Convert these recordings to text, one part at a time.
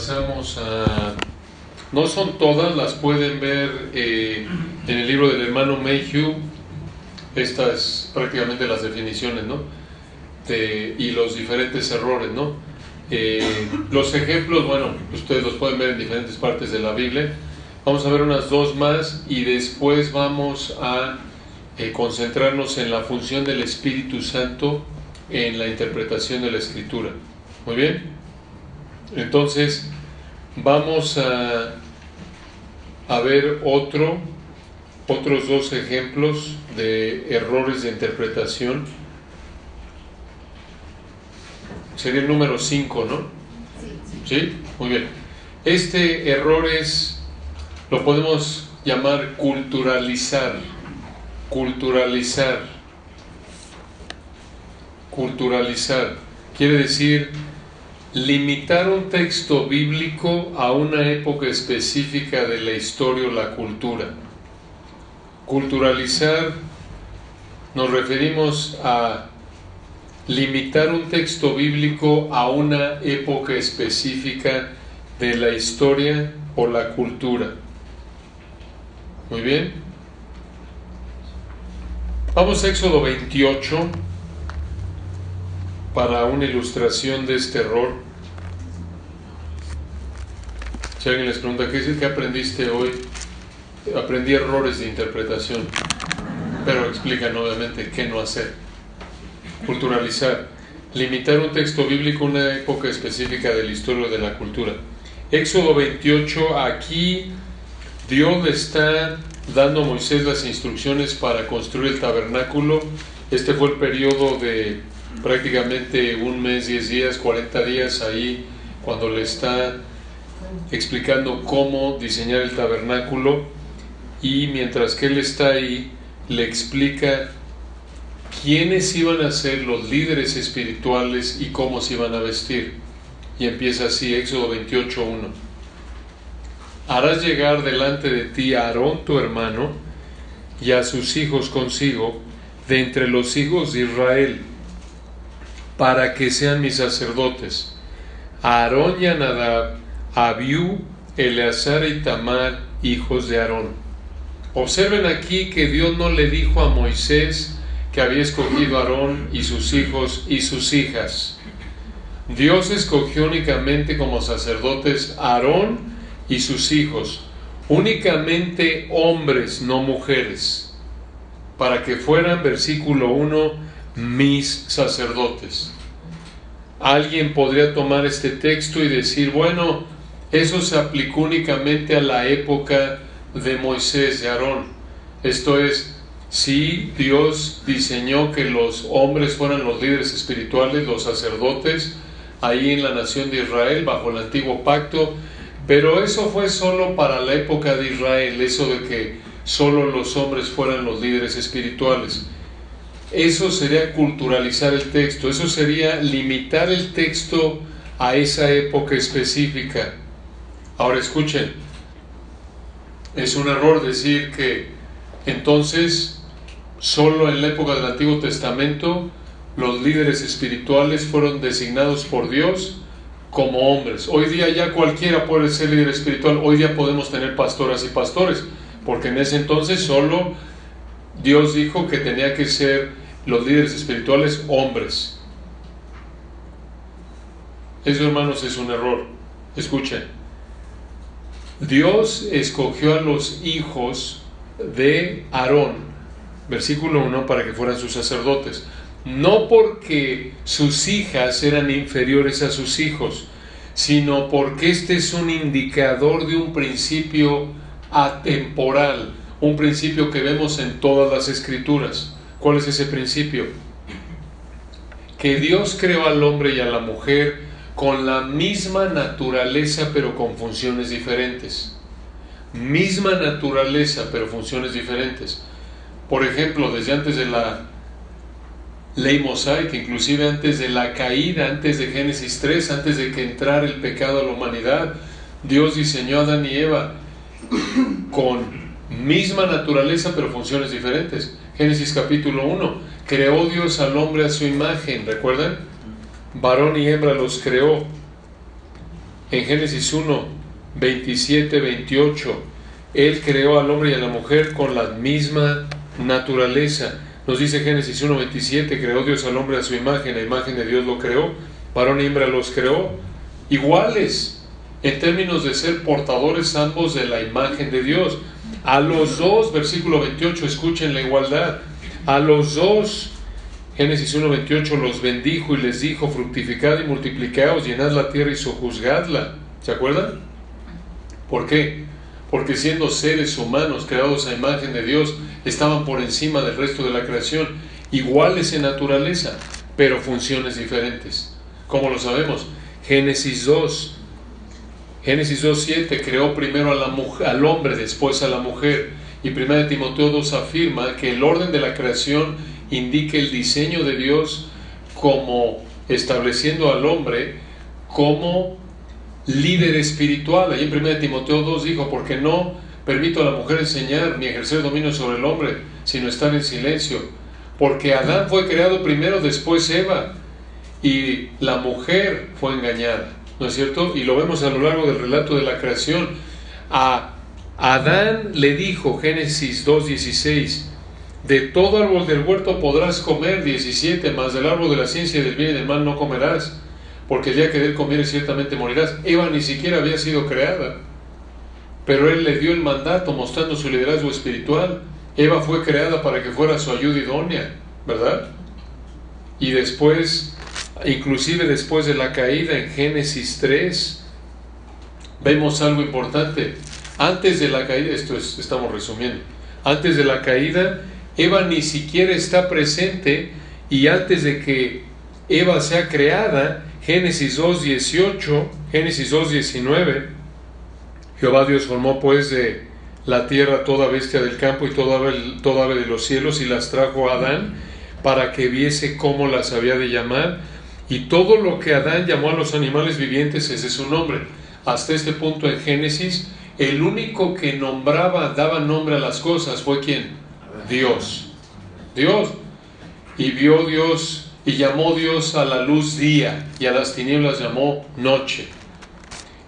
pasamos a... No son todas, las pueden ver eh, en el libro del hermano Mayhew. Estas prácticamente las definiciones, ¿no? y los diferentes errores, ¿no? Eh, los ejemplos, bueno, ustedes los pueden ver en diferentes partes de la Biblia. Vamos a ver unas dos más y después vamos a eh, concentrarnos en la función del Espíritu Santo en la interpretación de la Escritura. Muy bien. Entonces, vamos a, a ver otro, otros dos ejemplos de errores de interpretación. Sería el número 5, ¿no? Sí. Muy bien. Este error es, lo podemos llamar culturalizar. Culturalizar. Culturalizar. Quiere decir limitar un texto bíblico a una época específica de la historia o la cultura. Culturalizar nos referimos a limitar un texto bíblico a una época específica de la historia o la cultura. Muy bien. Vamos a Éxodo 28 para una ilustración de este error. Si alguien les pregunta, ¿qué, ¿qué aprendiste hoy? Aprendí errores de interpretación, pero explican obviamente qué no hacer. Culturalizar, limitar un texto bíblico a una época específica de la historia o de la cultura. Éxodo 28, aquí Dios le está dando a Moisés las instrucciones para construir el tabernáculo. Este fue el periodo de prácticamente un mes, 10 días, 40 días ahí cuando le está explicando cómo diseñar el tabernáculo y mientras que él está ahí le explica quiénes iban a ser los líderes espirituales y cómo se iban a vestir. Y empieza así, Éxodo 28.1. Harás llegar delante de ti a Aarón tu hermano y a sus hijos consigo de entre los hijos de Israel para que sean mis sacerdotes. Aarón y Anadab, Abiú, Eleazar y Tamar, hijos de Aarón. Observen aquí que Dios no le dijo a Moisés que había escogido a Aarón y sus hijos y sus hijas. Dios escogió únicamente como sacerdotes a Aarón y sus hijos, únicamente hombres, no mujeres, para que fueran, versículo 1, mis sacerdotes. Alguien podría tomar este texto y decir, bueno, eso se aplicó únicamente a la época de Moisés, de Aarón. Esto es, si Dios diseñó que los hombres fueran los líderes espirituales, los sacerdotes, ahí en la nación de Israel, bajo el antiguo pacto, pero eso fue solo para la época de Israel, eso de que solo los hombres fueran los líderes espirituales. Eso sería culturalizar el texto, eso sería limitar el texto a esa época específica. Ahora escuchen, es un error decir que entonces solo en la época del Antiguo Testamento los líderes espirituales fueron designados por Dios como hombres. Hoy día ya cualquiera puede ser líder espiritual, hoy día podemos tener pastoras y pastores, porque en ese entonces solo Dios dijo que tenía que ser los líderes espirituales hombres. Eso, hermanos, es un error. Escuchen. Dios escogió a los hijos de Aarón, versículo 1, para que fueran sus sacerdotes. No porque sus hijas eran inferiores a sus hijos, sino porque este es un indicador de un principio atemporal, un principio que vemos en todas las escrituras. ¿Cuál es ese principio? Que Dios creó al hombre y a la mujer con la misma naturaleza pero con funciones diferentes. Misma naturaleza pero funciones diferentes. Por ejemplo, desde antes de la ley mosaica, inclusive antes de la caída, antes de Génesis 3, antes de que entrara el pecado a la humanidad, Dios diseñó a Adán y Eva con misma naturaleza pero funciones diferentes. Génesis capítulo 1. Creó Dios al hombre a su imagen, ¿recuerdan? Varón y hembra los creó. en Génesis 1, 27, 28, Él creó al hombre y a la mujer con la misma naturaleza. Nos dice Génesis 1, 27, creó Dios al hombre a su imagen, la imagen de Dios lo creó, varón y hembra los creó, iguales en términos de ser portadores ambos de la imagen de Dios. A los dos, versículo 28, escuchen la igualdad. A los dos, Génesis 1.28, los bendijo y les dijo, fructificad y multiplicaos, llenad la tierra y sojuzgadla. ¿Se acuerdan? ¿Por qué? Porque siendo seres humanos creados a imagen de Dios, estaban por encima del resto de la creación, iguales en naturaleza, pero funciones diferentes. ¿Cómo lo sabemos? Génesis 2, Génesis 2.7 creó primero al hombre, después a la mujer. Y 1 Timoteo 2 afirma que el orden de la creación indica el diseño de Dios como estableciendo al hombre como líder espiritual. Ahí en 1 Timoteo 2 dijo, porque no permito a la mujer enseñar ni ejercer dominio sobre el hombre, sino estar en silencio. Porque Adán fue creado primero, después Eva, y la mujer fue engañada. ¿No es cierto? Y lo vemos a lo largo del relato de la creación. A Adán le dijo, Génesis 2.16, de todo árbol del huerto podrás comer, 17, más del árbol de la ciencia del bien y del mal no comerás, porque el día que de él comieres ciertamente morirás. Eva ni siquiera había sido creada, pero él le dio el mandato mostrando su liderazgo espiritual. Eva fue creada para que fuera su ayuda idónea, ¿verdad? Y después inclusive después de la caída en Génesis 3, vemos algo importante. Antes de la caída, esto es, estamos resumiendo, antes de la caída, Eva ni siquiera está presente y antes de que Eva sea creada, Génesis 2.18, Génesis 2.19, Jehová Dios formó pues de la tierra toda bestia del campo y toda toda ave de los cielos y las trajo a Adán para que viese cómo las había de llamar y todo lo que Adán llamó a los animales vivientes, ese es su nombre. Hasta este punto en Génesis, el único que nombraba, daba nombre a las cosas fue quién? Dios. Dios. Y vio Dios y llamó Dios a la luz día y a las tinieblas llamó noche.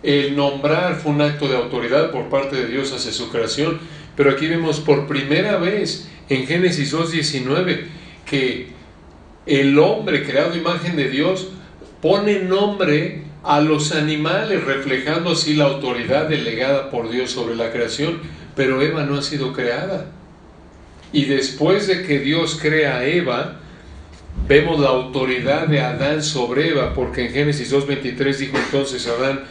El nombrar fue un acto de autoridad por parte de Dios hacia su creación, pero aquí vemos por primera vez en Génesis 2.19 que el hombre creado imagen de Dios pone nombre a los animales, reflejando así la autoridad delegada por Dios sobre la creación. Pero Eva no ha sido creada. Y después de que Dios crea a Eva, vemos la autoridad de Adán sobre Eva, porque en Génesis 2.23 dijo entonces Adán,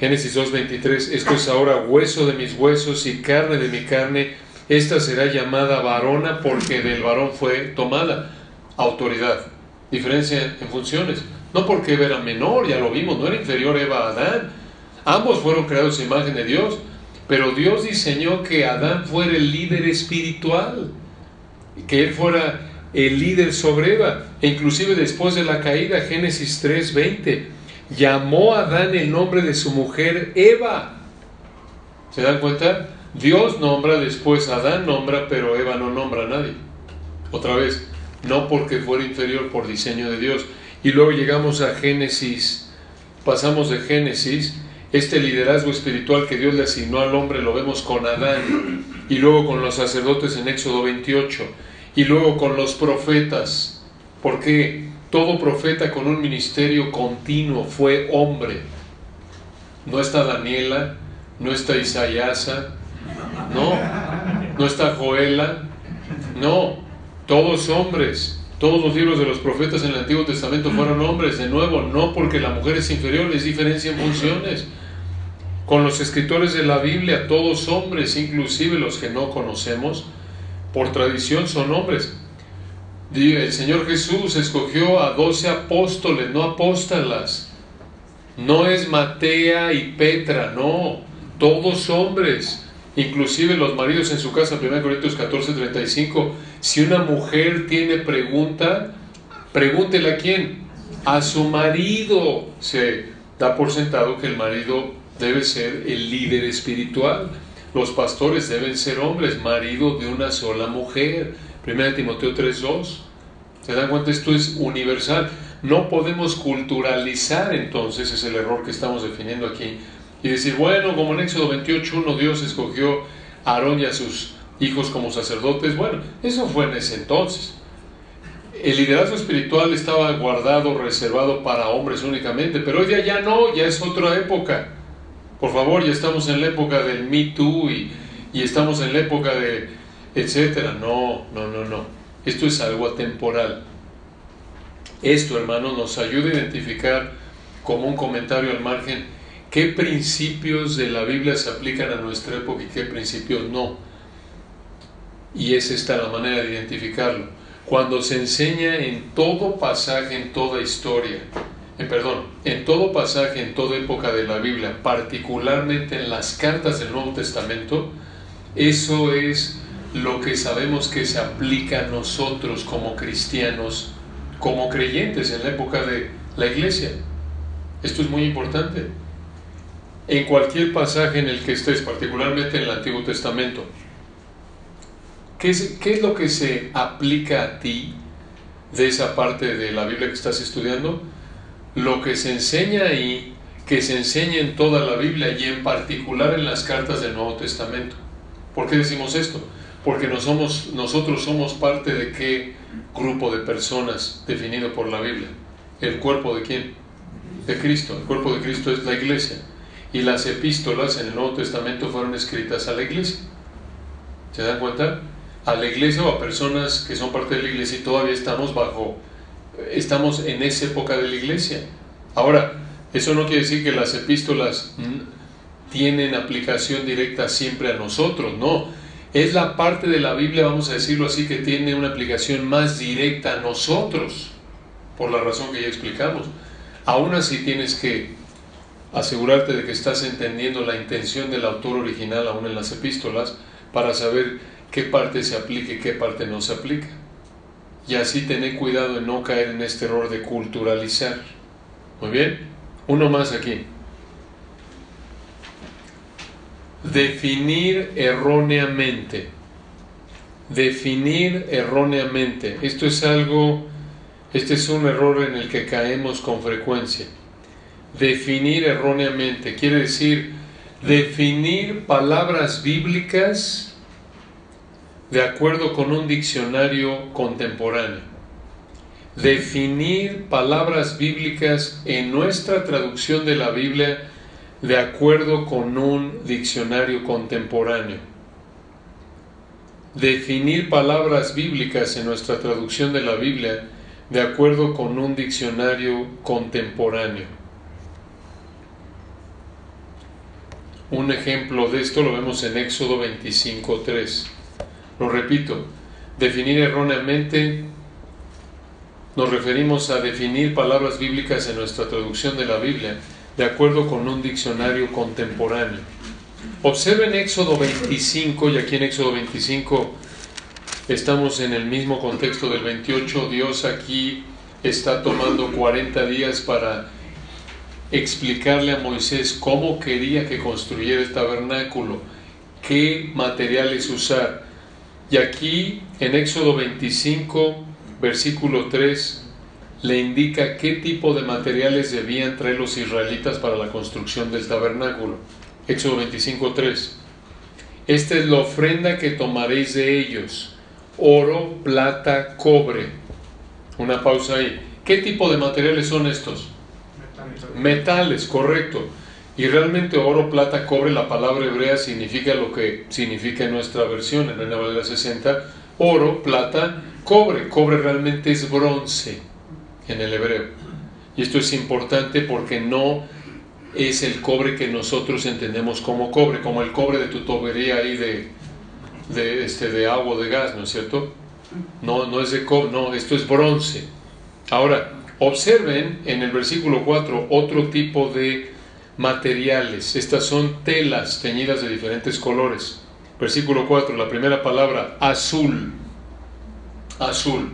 Génesis 2.23, esto es ahora hueso de mis huesos y carne de mi carne, esta será llamada varona porque del varón fue tomada autoridad, diferencia en funciones. No porque Eva era menor, ya lo vimos, no era inferior Eva a Adán. Ambos fueron creados en imagen de Dios, pero Dios diseñó que Adán fuera el líder espiritual, que él fuera el líder sobre Eva. E inclusive después de la caída, Génesis 3:20, llamó a Adán el nombre de su mujer Eva. ¿Se dan cuenta? Dios nombra, después Adán nombra, pero Eva no nombra a nadie. Otra vez, no porque fuera inferior por diseño de Dios. Y luego llegamos a Génesis, pasamos de Génesis, este liderazgo espiritual que Dios le asignó al hombre lo vemos con Adán y luego con los sacerdotes en Éxodo 28 y luego con los profetas, porque todo profeta con un ministerio continuo fue hombre. No está Daniela, no está Isaiasa, no, no está Joela, no, todos hombres, todos los libros de los profetas en el Antiguo Testamento fueron hombres, de nuevo, no porque la mujer es inferior, es diferencia en funciones. Con los escritores de la Biblia, todos hombres, inclusive los que no conocemos, por tradición son hombres. El Señor Jesús escogió a doce apóstoles, no apóstalas. No es Matea y Petra, no, todos hombres Inclusive los maridos en su casa, 1 Corintios 14, 35, si una mujer tiene pregunta, pregúntele a quién, a su marido. Se da por sentado que el marido debe ser el líder espiritual. Los pastores deben ser hombres, marido de una sola mujer. 1 Timoteo 3.2. ¿Se dan cuenta? Esto es universal. no podemos culturalizar entonces, es el error que estamos definiendo aquí, y decir, bueno, como en Éxodo 28.1 Dios escogió a Aarón y a sus hijos como sacerdotes, bueno, eso fue en ese entonces. El liderazgo espiritual estaba guardado, reservado para hombres únicamente, pero hoy día ya no, ya es otra época. Por favor, ya estamos en la época del Me Too y, y estamos en la época de etcétera. No, no, no, no. Esto es algo atemporal. Esto, hermanos, nos ayuda a identificar como un comentario al margen qué principios de la Biblia se aplican a nuestra época y qué principios no. Y es esta la manera de identificarlo. Cuando se enseña en todo pasaje, en toda historia, eh, perdón, en todo pasaje, en toda época de la Biblia, particularmente en las cartas del Nuevo Testamento, eso es lo que sabemos que se aplica a nosotros como cristianos, como creyentes en la época de la iglesia. Esto es muy importante. En cualquier pasaje en el que estés, particularmente en el Antiguo Testamento, ¿qué es, lo que se aplica a ti de esa parte de la Biblia que estás estudiando? Lo que se enseña ahí, que se enseña en toda la Biblia y en particular en las cartas del Nuevo Testamento. ¿Por qué decimos esto? Porque nosotros somos parte de qué grupo de personas definido por la Biblia. ¿El cuerpo de quién? De Cristo. El cuerpo de Cristo es la iglesia. Y las epístolas en el Nuevo Testamento fueron escritas a la iglesia. ¿Se dan cuenta? A la iglesia o a personas que son parte de la iglesia y todavía estamos bajo, estamos en esa época de la iglesia. Ahora, eso no quiere decir que las epístolas tienen aplicación directa siempre a nosotros, no. Es la parte de la Biblia, vamos a decirlo así, que tiene una aplicación más directa a nosotros, por la razón que ya explicamos. Aún así tienes que asegurarte de que estás entendiendo la intención del autor original aún en las epístolas para saber qué parte se aplica y qué parte no se aplica. Y así tener cuidado en no caer en este error de culturalizar. Muy bien, uno más aquí. Definir erróneamente. Definir erróneamente. Esto es algo, este es un error en el que caemos con frecuencia. Definir erróneamente quiere decir definir palabras bíblicas de acuerdo con un diccionario contemporáneo. Definir palabras bíblicas en nuestra traducción de la Biblia de acuerdo con un diccionario contemporáneo. Definir palabras bíblicas en nuestra traducción de la Biblia de acuerdo con un diccionario contemporáneo. Un ejemplo de esto lo vemos en Éxodo 25.3. Lo repito, definir erróneamente nos referimos a definir palabras bíblicas en nuestra traducción de la Biblia de acuerdo con un diccionario contemporáneo. Observen Éxodo 25, y aquí en Éxodo 25 estamos en el mismo contexto del 28, Dios aquí está tomando 40 días para explicarle a Moisés cómo quería que construyera el tabernáculo, qué materiales usar. Y aquí en Éxodo 25, versículo 3, le indica qué tipo de materiales debían traer los israelitas para la construcción del tabernáculo. Éxodo 25.3. Esta es la ofrenda que tomaréis de ellos. Oro, plata, cobre. Una pausa ahí. ¿Qué tipo de materiales son estos? Metales, correcto. Y realmente oro, plata, cobre, la palabra hebrea significa lo que significa en nuestra versión, en la Valera 60. Oro, plata, cobre. Cobre realmente es bronce en el hebreo. Y esto es importante porque no es el cobre que nosotros entendemos como cobre, como el cobre de tu tubería ahí de, de, este, de agua o de gas, ¿no es cierto? No, no es de cobre, no, esto es bronce. Ahora, observen en el versículo 4 otro tipo de materiales. Estas son telas teñidas de diferentes colores. Versículo 4, la primera palabra, azul. Azul.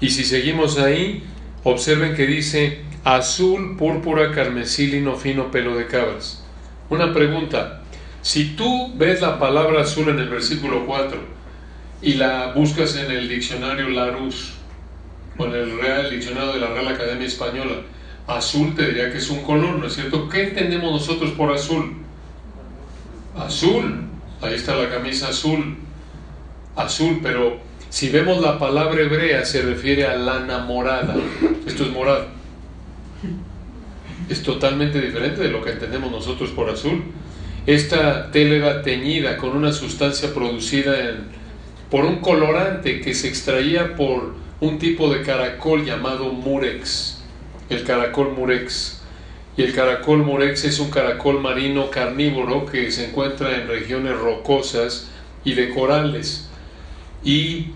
Y si seguimos ahí, observen que dice azul, púrpura, carmesí, lino fino, pelo de cabras. Una pregunta, si tú ves la palabra azul en el versículo 4 y la buscas en el diccionario Larousse, el Real Diccionario de la Real Academia Española, azul te diría que es un color, ¿no es cierto? ¿Qué entendemos nosotros por azul? Azul, ahí está la camisa azul, azul, pero si vemos la palabra hebrea se refiere a lana morada, esto es morado, es totalmente diferente de lo que entendemos nosotros por azul. Esta tela era teñida con una sustancia producida por un colorante que se extraía por un tipo de caracol llamado murex, el caracol murex. Y el caracol murex es un caracol marino carnívoro que se encuentra en regiones rocosas y de corales. Y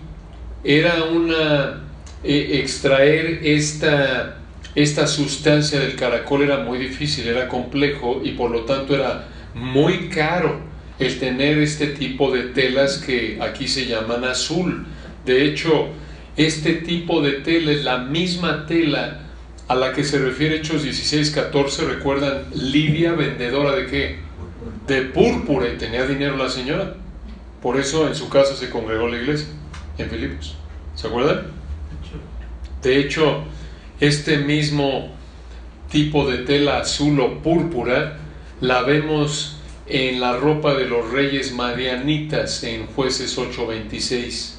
era una eh, extraer esta, esta sustancia del caracol era muy difícil, era complejo y por lo tanto era muy caro el tener este tipo de telas que aquí se llaman azul. De hecho, este tipo de tela es la misma tela a la que se refiere Hechos 16:14. ¿Recuerdan? Lidia, vendedora de qué? De púrpura y tenía dinero la señora. Por eso en su casa se congregó la iglesia, en Filipos. ¿Se acuerdan? De hecho, este mismo tipo de tela azul o púrpura la vemos en la ropa de los reyes marianitas en jueces 8.26.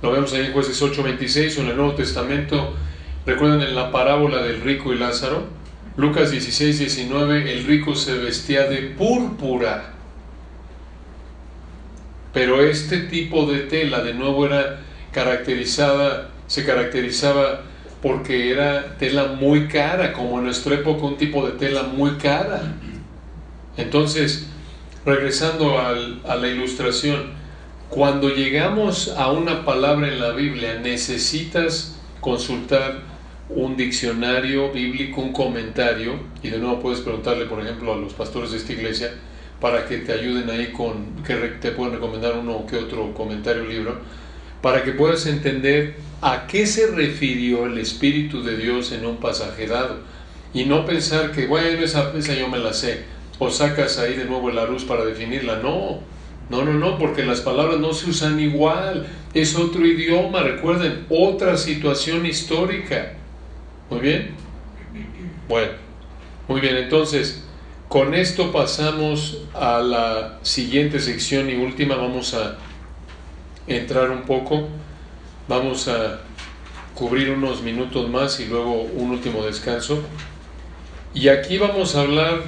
Lo vemos ahí en jueces 8.26 o en el Nuevo Testamento. Recuerden en la parábola del rico y Lázaro. Lucas 16.19, el rico se vestía de púrpura. Pero este tipo de tela de nuevo era caracterizada, se caracterizaba porque era tela muy cara, como en nuestra época un tipo de tela muy cara. Entonces, regresando a la ilustración, cuando llegamos a una palabra en la Biblia, necesitas consultar un diccionario bíblico, un comentario, y de nuevo puedes preguntarle, por ejemplo, a los pastores de esta iglesia, para que te ayuden ahí con, que te pueden recomendar uno o que otro comentario libro, para que puedas entender a qué se refirió el Espíritu de Dios en un pasaje dado. Y no pensar que, bueno, esa, esa yo me la sé, o sacas ahí de nuevo la luz para definirla. No, no, no, no, porque las palabras no se usan igual. Es otro idioma, recuerden, otra situación histórica. Muy bien. Bueno, muy bien, entonces, con esto pasamos a la siguiente sección y última. Vamos a entrar un poco. Vamos a cubrir unos minutos más y luego un último descanso. Y aquí vamos a hablar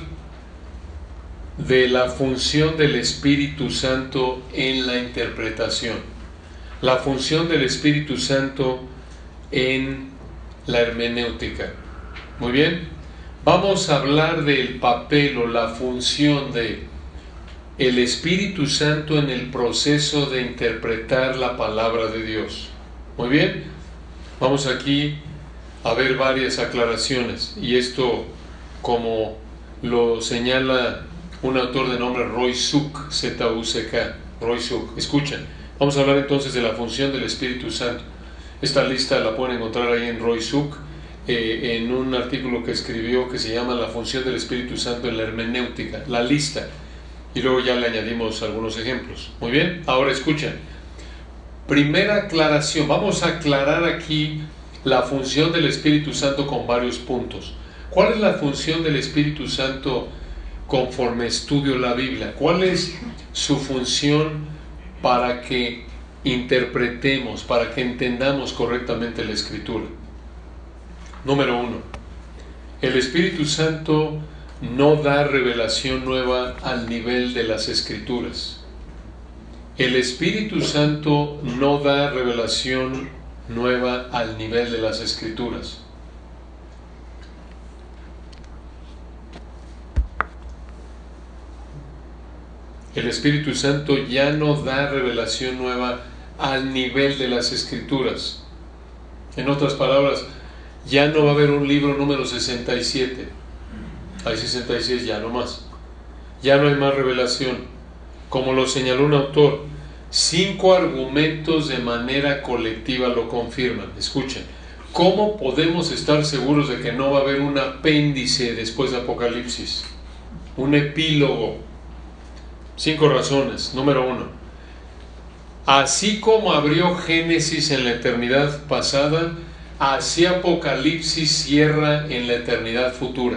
de la función del Espíritu Santo en la interpretación. La función del Espíritu Santo en la hermenéutica. Muy bien, vamos a hablar del papel o la función de el Espíritu Santo en el proceso de interpretar la palabra de Dios. Muy bien, vamos aquí a ver varias aclaraciones y esto como lo señala un autor de nombre Roy Suk, Z-U-C-K, Roy Suk. Escuchen, vamos a hablar entonces de la función del Espíritu Santo. Esta lista la pueden encontrar ahí en Roy Suk, eh, en un artículo que escribió que se llama La función del Espíritu Santo en la hermenéutica, la lista y luego ya le añadimos algunos ejemplos. Muy bien, ahora escuchen. Primera aclaración, vamos a aclarar aquí la función del Espíritu Santo con varios puntos. ¿Cuál es la función del Espíritu Santo conforme estudio la Biblia? ¿Cuál es su función para que interpretemos, para que entendamos correctamente la Escritura? Número uno, el Espíritu Santo no da revelación nueva al nivel de las escrituras. El Espíritu Santo no da revelación nueva al nivel de las escrituras. El Espíritu Santo ya no da revelación nueva al nivel de las escrituras. En otras palabras, ya no va a haber un libro número 67 hay 66 ya no más. Ya no hay más revelación. Como lo señaló un autor, cinco argumentos de manera colectiva lo confirman. Escuchen, ¿cómo podemos estar seguros de que no va a haber un apéndice después de Apocalipsis? Un epílogo. Cinco razones. Número uno, Así como abrió Génesis en la eternidad pasada, así Apocalipsis cierra en la eternidad futura.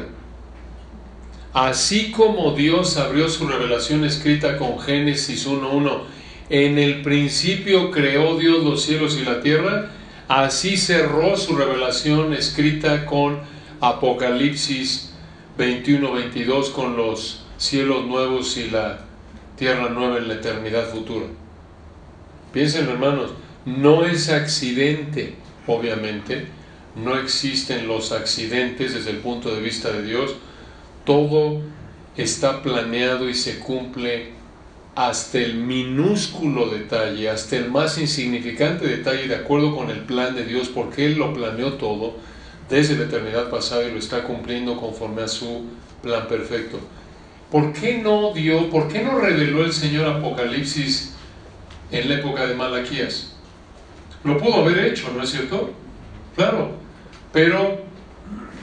Así como Dios abrió su revelación escrita con Génesis 1.1, en el principio creó Dios los cielos y la tierra, así cerró su revelación escrita con Apocalipsis 21.22, con los cielos nuevos y la tierra nueva en la eternidad futura. Piensen hermanos, no es accidente, obviamente, no existen los accidentes desde el punto de vista de Dios, todo está planeado y se cumple hasta el minúsculo detalle, hasta el más insignificante detalle, de acuerdo con el plan de Dios, porque Él lo planeó todo desde la eternidad pasada y lo está cumpliendo conforme a su plan perfecto. ¿Por qué no dio, por qué no reveló el Señor Apocalipsis en la época de Malaquías? Lo pudo haber hecho, ¿no es cierto? Claro, pero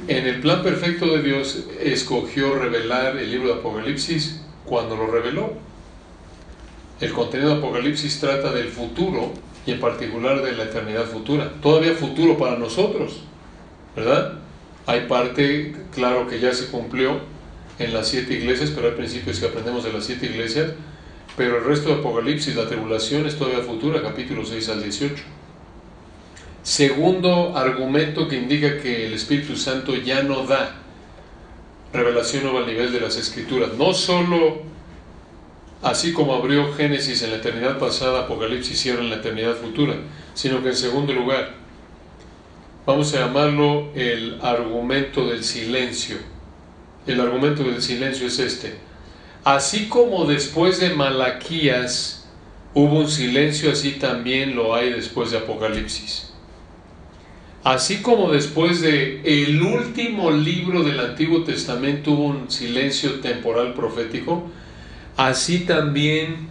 en el plan perfecto de Dios escogió revelar el libro de Apocalipsis cuando lo reveló. El contenido de Apocalipsis trata del futuro y en particular de la eternidad futura. Todavía futuro para nosotros, ¿verdad? Hay parte, claro que ya se cumplió en las siete iglesias, pero hay principios que aprendemos de las siete iglesias, pero el resto de Apocalipsis, la tribulación es todavía futura, capítulo 6 al 18. Segundo argumento que indica que el Espíritu Santo ya no da revelación nueva al nivel de las Escrituras. No solo así como abrió Génesis en la eternidad pasada, Apocalipsis cierra en la eternidad futura, sino que en segundo lugar, vamos a llamarlo el argumento del silencio. El argumento del silencio es este. Así como después de Malaquías hubo un silencio, así también lo hay después de Apocalipsis. Así como después de el último libro del Antiguo Testamento hubo un silencio temporal profético, así también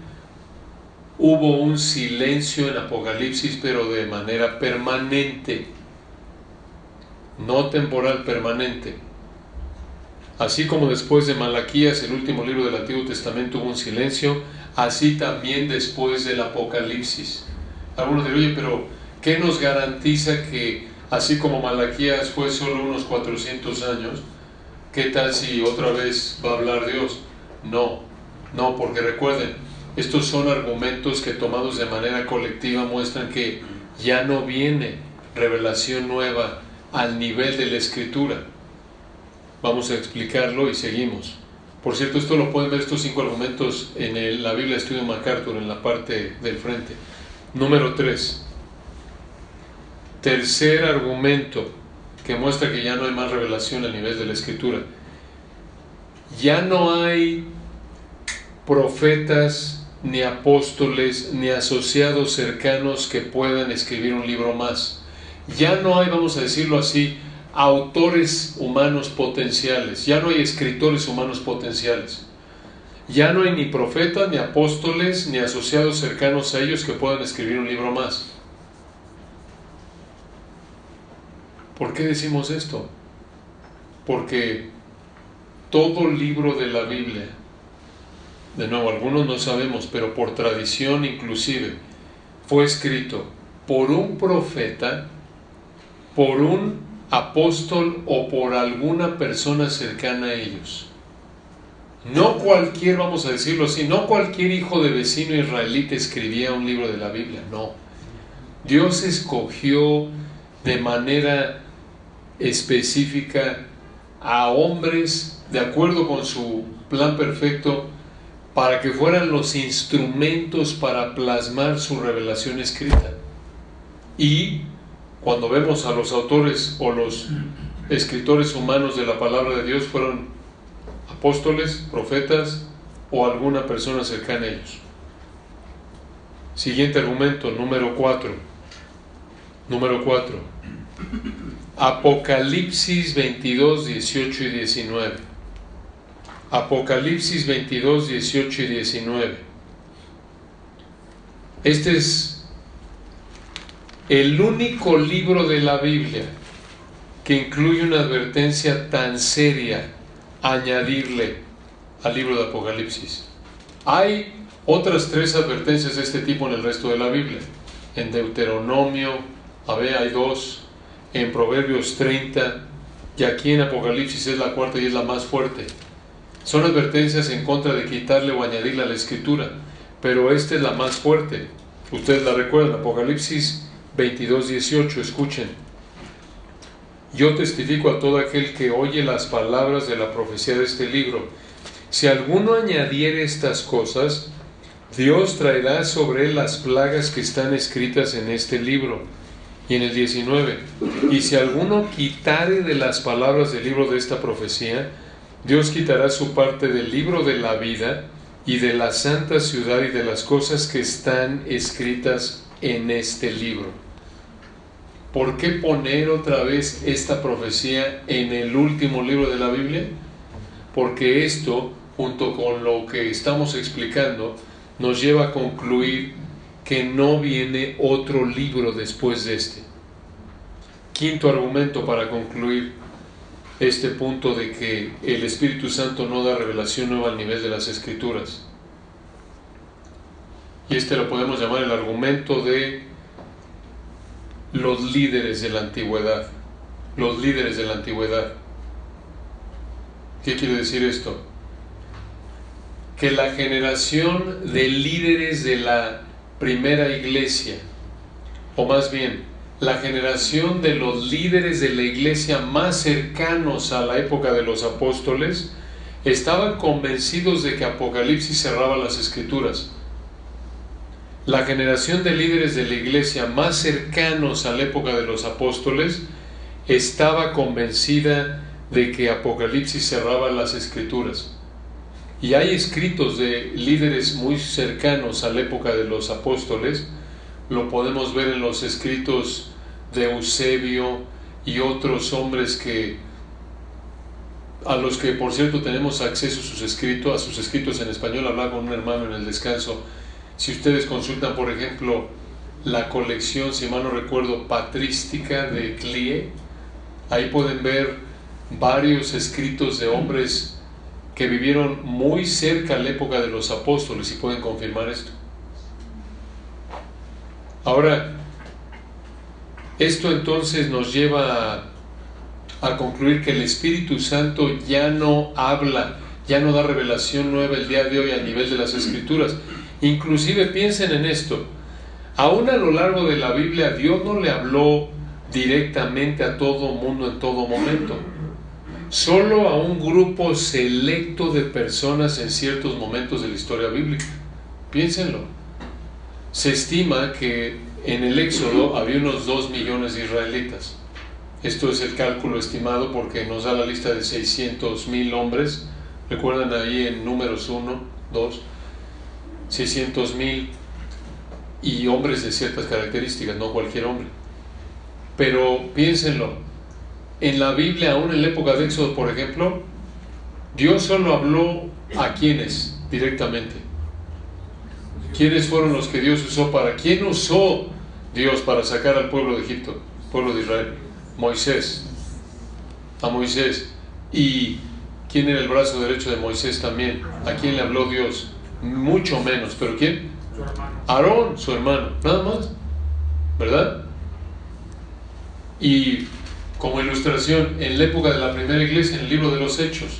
hubo un silencio en Apocalipsis, pero de manera permanente, no temporal, permanente. Así como después de Malaquías, el último libro del Antiguo Testamento, hubo un silencio, así también después del Apocalipsis. Algunos dirán, oye, pero ¿qué nos garantiza que así como Malaquías fue solo unos 400 años, ¿qué tal si otra vez va a hablar Dios? No, no, porque recuerden, estos son argumentos que tomados de manera colectiva muestran que ya no viene revelación nueva al nivel de la escritura. Vamos a explicarlo y seguimos. Por cierto, esto lo pueden ver estos cinco argumentos en la Biblia Estudio MacArthur en la parte del frente. Número 3. Tercer argumento que muestra que ya no hay más revelación a nivel de la escritura. Ya no hay profetas, ni apóstoles, ni asociados cercanos que puedan escribir un libro más. Ya no hay, vamos a decirlo así, autores humanos potenciales, ya no hay escritores humanos potenciales. Ya no hay ni profetas, ni apóstoles, ni asociados cercanos a ellos que puedan escribir un libro más. ¿Por qué decimos esto? Porque todo libro de la Biblia, de nuevo, algunos no sabemos, pero por tradición inclusive, fue escrito por un profeta, por un apóstol o por alguna persona cercana a ellos. No cualquier, vamos a decirlo así, no cualquier hijo de vecino israelita escribía un libro de la Biblia, no. Dios escogió de manera específica a hombres de acuerdo con su plan perfecto para que fueran los instrumentos para plasmar su revelación escrita. Y cuando vemos a los autores o los escritores humanos de la palabra de Dios fueron apóstoles, profetas o alguna persona cercana a ellos. Siguiente argumento, número 4. Número 4. Apocalipsis 22, 18 y 19. Apocalipsis 22, 18 y 19. Este es el único libro de la Biblia que incluye una advertencia tan seria añadirle al libro de Apocalipsis. Hay otras tres advertencias de este tipo en el resto de la Biblia. En Deuteronomio, a ver, hay dos, en Proverbios 30, y aquí en Apocalipsis es la cuarta y es la más fuerte. Son advertencias en contra de quitarle o añadirle a la escritura, pero esta es la más fuerte. Ustedes la recuerdan, Apocalipsis 22, 18, escuchen. Yo testifico a todo aquel que oye las palabras de la profecía de este libro. Si alguno añadiere estas cosas, Dios traerá sobre él las plagas que están escritas en este libro. Y en el 19, y si alguno quitare de las palabras del libro de esta profecía, Dios quitará su parte del libro de la vida y de la santa ciudad y de las cosas que están escritas en este libro. ¿Por qué poner otra vez esta profecía en el último libro de la Biblia? Porque esto, junto con lo que estamos explicando, nos lleva a concluir que no viene otro libro después de este. Quinto argumento para concluir este punto de que el Espíritu Santo no da revelación nueva al nivel de las Escrituras. Y este lo podemos llamar el argumento de los líderes de la antigüedad. Los líderes de la antigüedad. ¿Qué quiere decir esto? Que la generación de líderes de la primera iglesia, o más bien, la generación de los líderes de la iglesia más cercanos a la época de los apóstoles, estaban convencidos de que Apocalipsis cerraba las escrituras. La generación de líderes de la iglesia más cercanos a la época de los apóstoles estaba convencida de que Apocalipsis cerraba las escrituras. Y hay escritos de líderes muy cercanos a la época de los apóstoles, lo podemos ver en los escritos de Eusebio y otros hombres que a los que por cierto tenemos acceso a sus escritos, a sus escritos en español, hablaba con un hermano en el descanso. Si ustedes consultan, por ejemplo, la colección, si mal no recuerdo, patrística de Clie, ahí pueden ver varios escritos de hombres que vivieron muy cerca a la época de los apóstoles y pueden confirmar esto. Ahora, esto entonces nos lleva a, concluir que el Espíritu Santo ya no habla, ya no da revelación nueva el día de hoy a nivel de las Escrituras. Inclusive piensen en esto, aún a lo largo de la Biblia Dios no le habló directamente a todo mundo en todo momento, solo a un grupo selecto de personas en ciertos momentos de la historia bíblica. Piénsenlo. Se estima que en el Éxodo había unos 2 millones de israelitas. Esto es el cálculo estimado porque nos da la lista de 600 mil hombres. Recuerdan ahí en números 1, 2, 600 mil y hombres de ciertas características, no cualquier hombre. Pero piénsenlo, en la Biblia, aún en la época de Éxodo, por ejemplo, Dios solo habló a quienes directamente. ¿Quiénes fueron los que Dios usó para? ¿Quién usó Dios para sacar al pueblo de Egipto, pueblo de Israel? Moisés. A Moisés. ¿Y quién era el brazo derecho de Moisés también? ¿A quién le habló Dios? Mucho menos. ¿Pero quién? Aarón, su hermano. Nada más. ¿Verdad? Y como ilustración, en la época de la primera iglesia, en el libro de los Hechos,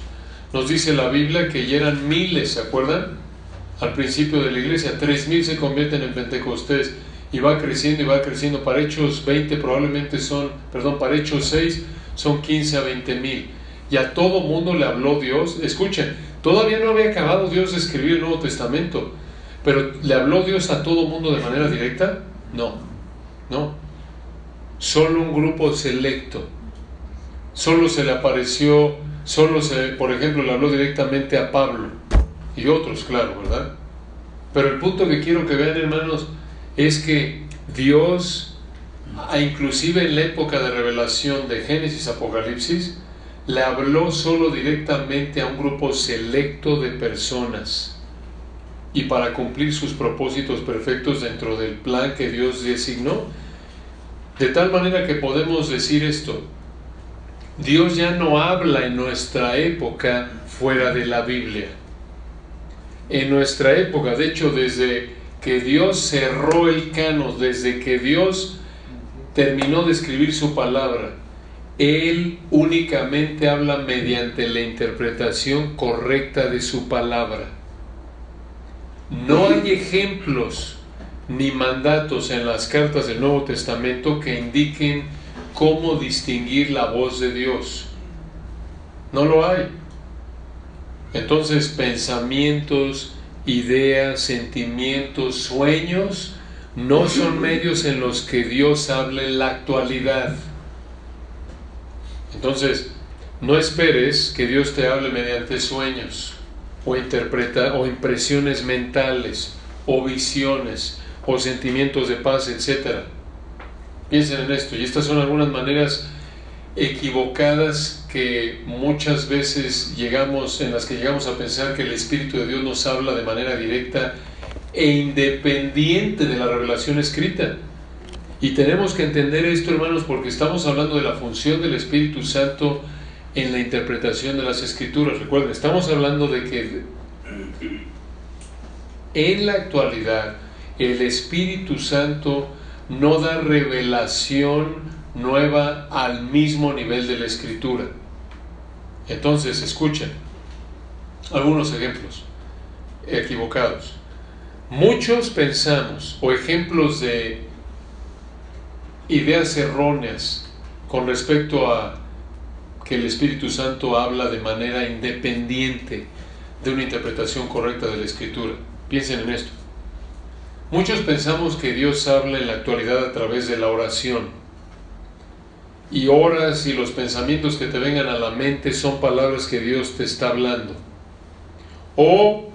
nos dice la Biblia que ya eran miles, ¿se acuerdan? al principio de la iglesia, 3.000 se convierten en Pentecostés y va creciendo y va creciendo. Para Hechos 20 probablemente son, perdón, para Hechos 6 son 15 a 20 mil. Y a todo mundo le habló Dios. Escuchen, todavía no había acabado Dios de escribir el Nuevo Testamento, pero ¿le habló Dios a todo mundo de manera directa? No, no. Solo un grupo selecto. Solo se le apareció, solo se, por ejemplo, le habló directamente a Pablo y otros, claro, ¿verdad? Pero el punto que quiero que vean, hermanos, es que Dios, inclusive en la época de revelación de Génesis, Apocalipsis, le habló solo directamente a un grupo selecto de personas y para cumplir sus propósitos perfectos dentro del plan que Dios designó. De tal manera que podemos decir esto, Dios ya no habla en nuestra época fuera de la Biblia. en nuestra época, de hecho desde que Dios cerró el cano, desde que Dios terminó de escribir su palabra, Él únicamente habla mediante la interpretación correcta de su palabra. No hay ejemplos ni mandatos en las cartas del Nuevo Testamento que indiquen cómo distinguir la voz de Dios. No lo hay. Entonces pensamientos, ideas, sentimientos, sueños no son medios en los que Dios hable en la actualidad. Entonces, no esperes que Dios te hable mediante sueños o interpreta o impresiones mentales o visiones o sentimientos de paz, etc. Piensen en esto y estas son algunas maneras equivocadas que muchas veces llegamos en las que llegamos a pensar que el espíritu de Dios nos habla de manera directa e independiente de la revelación escrita. Y tenemos que entender esto, hermanos, porque estamos hablando de la función del Espíritu Santo en la interpretación de las escrituras. Recuerden, estamos hablando de que en la actualidad el Espíritu Santo no da revelación nueva al mismo nivel de la escritura. Entonces, escuchen algunos ejemplos equivocados. Muchos pensamos, o ejemplos de ideas erróneas con respecto a que el Espíritu Santo habla de manera independiente de una interpretación correcta de la Escritura. Piensen en esto. Muchos pensamos que Dios habla en la actualidad a través de la oración. Y oras y los pensamientos que te vengan a la mente son palabras que Dios te está hablando. O,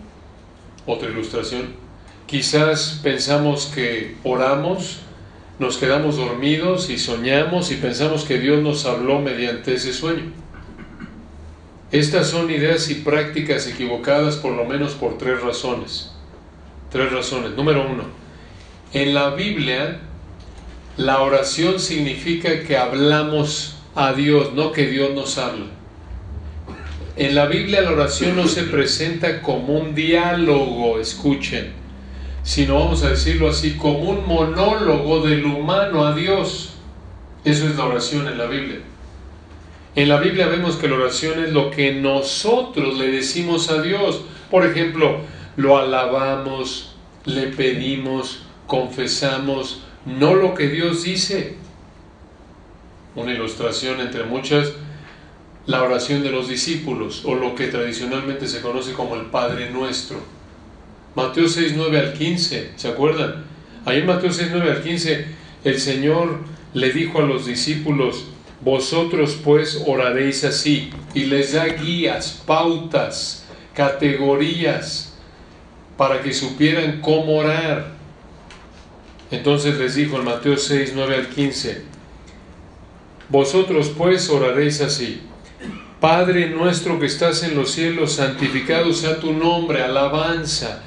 otra ilustración, Quizás pensamos que oramos, nos quedamos dormidos y soñamos y pensamos que Dios nos habló mediante ese sueño. Estas son ideas y prácticas equivocadas por lo menos por tres razones. Tres razones. Número uno, en la Biblia la oración significa que hablamos a Dios, no que Dios nos habla. En la Biblia la oración no se presenta como un diálogo, escuchen sino vamos a decirlo así, como un monólogo del humano a Dios. Eso es la oración en la Biblia. En la Biblia vemos que la oración es lo que nosotros le decimos a Dios. Por ejemplo, lo alabamos, le pedimos, confesamos, no lo que Dios dice. Una ilustración entre muchas, la oración de los discípulos, o lo que tradicionalmente se conoce como el Padre Nuestro. Mateo 6, 9 al 15, ¿se acuerdan? Ahí en Mateo 6, 9 al 15, el Señor le dijo a los discípulos, vosotros pues oraréis así, y les da guías, pautas, categorías, para que supieran cómo orar. Entonces les dijo en Mateo 6, 9 al 15, vosotros pues oraréis así. Padre nuestro que estás en los cielos, santificado sea tu nombre, alabanza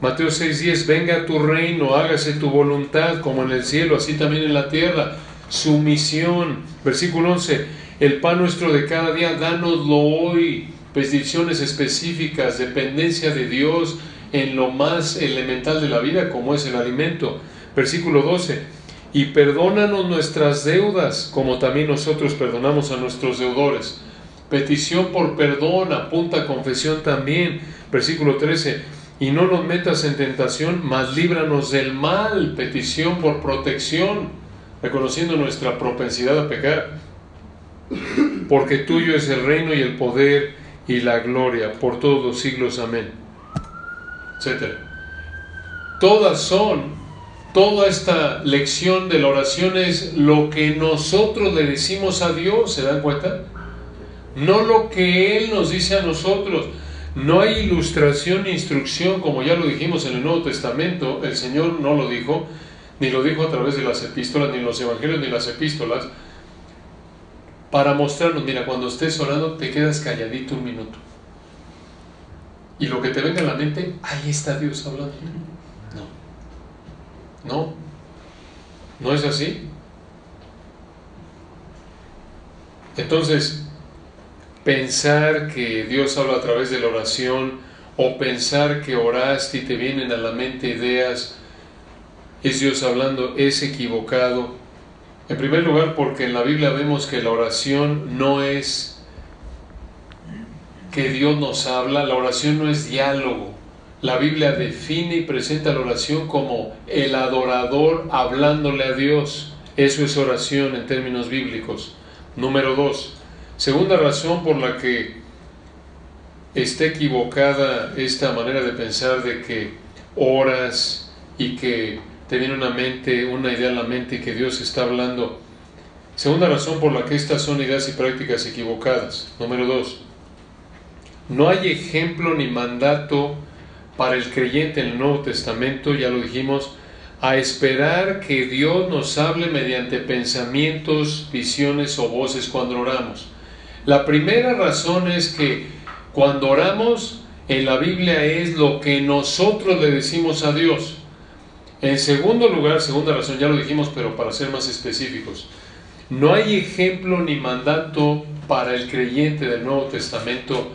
Mateo 6:10, venga tu reino, hágase tu voluntad como en el cielo, así también en la tierra. Sumisión. Versículo 11, el pan nuestro de cada día, dánoslo hoy. Peticiones específicas, dependencia de Dios en lo más elemental de la vida, como es el alimento. Versículo 12, y perdónanos nuestras deudas, como también nosotros perdonamos a nuestros deudores. Petición por perdón, apunta a confesión también. Versículo 13, y no nos metas en tentación, mas líbranos del mal, petición por protección, reconociendo nuestra propensidad a pecar. Porque tuyo es el reino y el poder y la gloria por todos los siglos. Amén. Etcétera. Todas son, toda esta lección de la oración es lo que nosotros le decimos a Dios, ¿se dan cuenta? No lo que Él nos dice a nosotros. No hay ilustración ni instrucción, como ya lo dijimos en el Nuevo Testamento, el Señor no lo dijo, ni lo dijo a través de las epístolas, ni los evangelios, ni las epístolas, para mostrarnos, mira, cuando estés orando te quedas calladito un minuto. Y lo que te venga a la mente, ahí está Dios hablando. No. No. ¿No es así? Entonces, pensar que Dios habla a través de la oración o pensar que oraste y te vienen a la mente ideas, es Dios hablando, es equivocado. En primer lugar, porque en la Biblia vemos que la oración no es que Dios nos habla, la oración no es diálogo. La Biblia define y presenta la oración como el adorador hablándole a Dios. Eso es oración en términos bíblicos. Número dos, segunda razón por la que está equivocada esta manera de pensar de que oras y que te viene una mente, una idea a la mente que Dios está hablando. Segunda razón por la que estas son ideas y prácticas equivocadas. Número dos, no hay ejemplo ni mandato para el creyente en el Nuevo Testamento, ya lo dijimos, a esperar que Dios nos hable mediante pensamientos, visiones o voces cuando oramos. La primera razón es que cuando oramos en la Biblia es lo que nosotros le decimos a Dios. En segundo lugar, segunda razón, ya lo dijimos, pero para ser más específicos, no hay ejemplo ni mandato para el creyente del Nuevo Testamento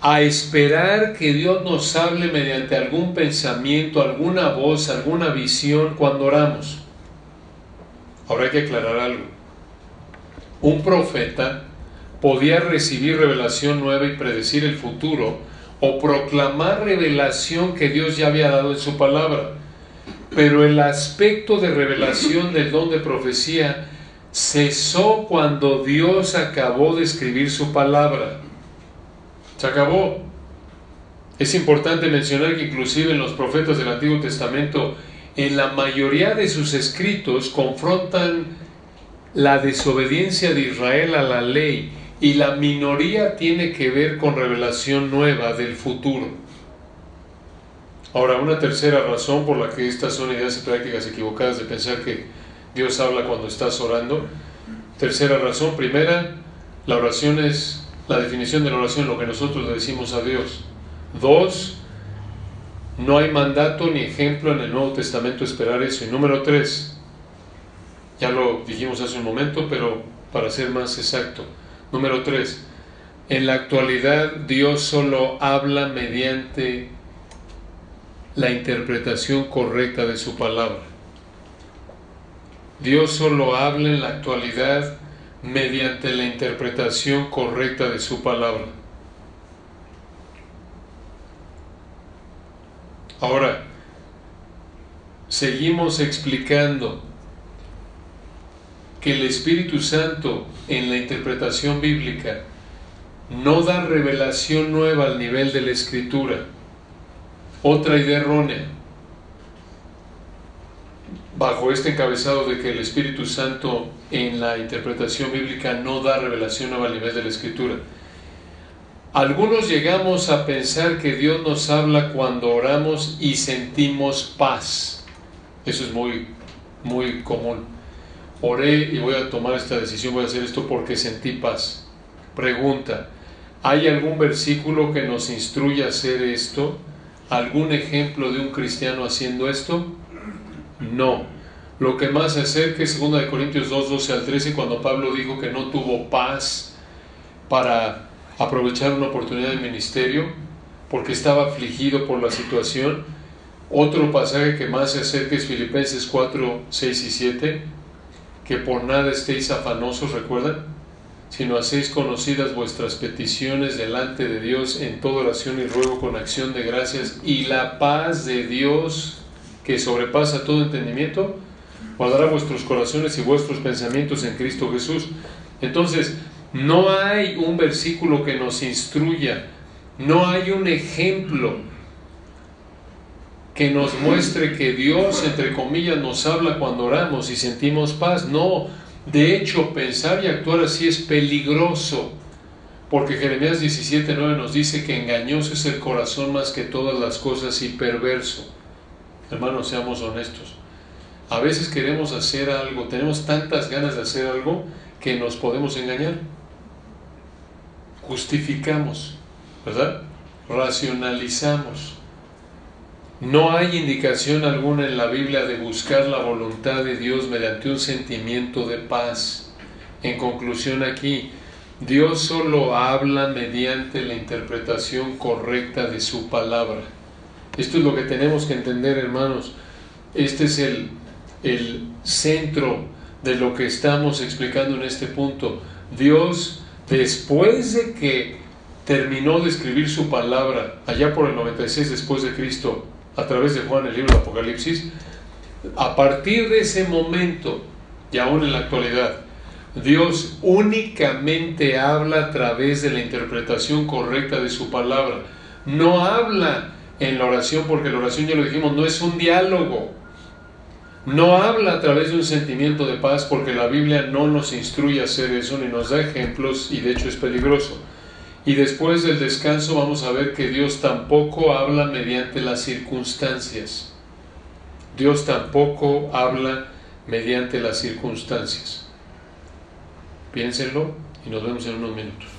a esperar que Dios nos hable mediante algún pensamiento, alguna voz, alguna visión cuando oramos. Ahora hay que aclarar algo. Un profeta podía recibir revelación nueva y predecir el futuro o proclamar revelación que Dios ya había dado en su palabra. Pero el aspecto de revelación del don de profecía cesó cuando Dios acabó de escribir su palabra. Se acabó. Es importante mencionar que inclusive en los profetas del Antiguo Testamento, en la mayoría de sus escritos confrontan la desobediencia de Israel a la ley y la minoría tiene que ver con revelación nueva del futuro. Ahora, una tercera razón por la que estas son ideas y prácticas equivocadas de pensar que Dios habla cuando estás orando. Tercera razón, primera, la oración es la definición de la oración, lo que nosotros le decimos a Dios. Dos, no hay mandato ni ejemplo en el Nuevo Testamento esperar eso. Y número tres, ya lo dijimos hace un momento, pero para ser más exacto. Número tres, en la actualidad Dios solo habla mediante la interpretación correcta de su palabra. Dios solo habla en la actualidad mediante la interpretación correcta de su palabra. Ahora, seguimos explicando que el Espíritu Santo en la interpretación bíblica no da revelación nueva al nivel de la escritura. Otra idea errónea bajo este encabezado de que el Espíritu Santo en la interpretación bíblica no da revelación a nivel de la Escritura. Algunos llegamos a pensar que Dios nos habla cuando oramos y sentimos paz. Eso es muy, muy común. Oré y voy a tomar esta decisión, voy a hacer esto porque sentí paz. Pregunta, ¿hay algún versículo que nos instruya a hacer esto? ¿Algún ejemplo de un cristiano haciendo esto? No. Lo que más se acerca es 2 Corintios 2, 12 al 13, cuando Pablo dijo que no tuvo paz para aprovechar una oportunidad de ministerio, porque estaba afligido por la situación. Otro pasaje que más se acerca es Filipenses 4, 6 y 7, que por nada estéis afanosos, ¿recuerdan? Sino hacéis conocidas vuestras peticiones delante de Dios en toda oración y ruego con acción de gracias, y la paz de Dios que sobrepasa todo entendimiento, guardará vuestros corazones y vuestros pensamientos en Cristo Jesús. Entonces, no hay un versículo que nos instruya, no hay un ejemplo que nos muestre que Dios, entre comillas, nos habla cuando oramos y sentimos paz. No, de hecho, pensar y actuar así es peligroso, porque Jeremías 17:9 nos dice que engañoso es el corazón más que todas las cosas y perverso. Hermanos, seamos honestos. A veces queremos hacer algo, tenemos tantas ganas de hacer algo que nos podemos engañar. Justificamos, ¿verdad? Racionalizamos. No hay indicación alguna en la Biblia de buscar la voluntad de Dios mediante un sentimiento de paz. En conclusión aquí, Dios solo habla mediante la interpretación correcta de su palabra. Esto es lo que tenemos que entender, hermanos. Este es el, el centro de lo que estamos explicando en este punto. Dios, después de que terminó de escribir su palabra allá por el 96 después de Cristo, a través de Juan, el libro de Apocalipsis, a partir de ese momento, y aún en la actualidad, Dios únicamente habla a través de la interpretación correcta de su palabra. No habla en la oración, porque la oración ya lo dijimos, no es un diálogo. No habla a través de un sentimiento de paz, porque la Biblia no nos instruye a hacer eso ni nos da ejemplos y de hecho es peligroso. Y después del descanso vamos a ver que Dios tampoco habla mediante las circunstancias. Dios tampoco habla mediante las circunstancias. Piénsenlo y nos vemos en unos minutos.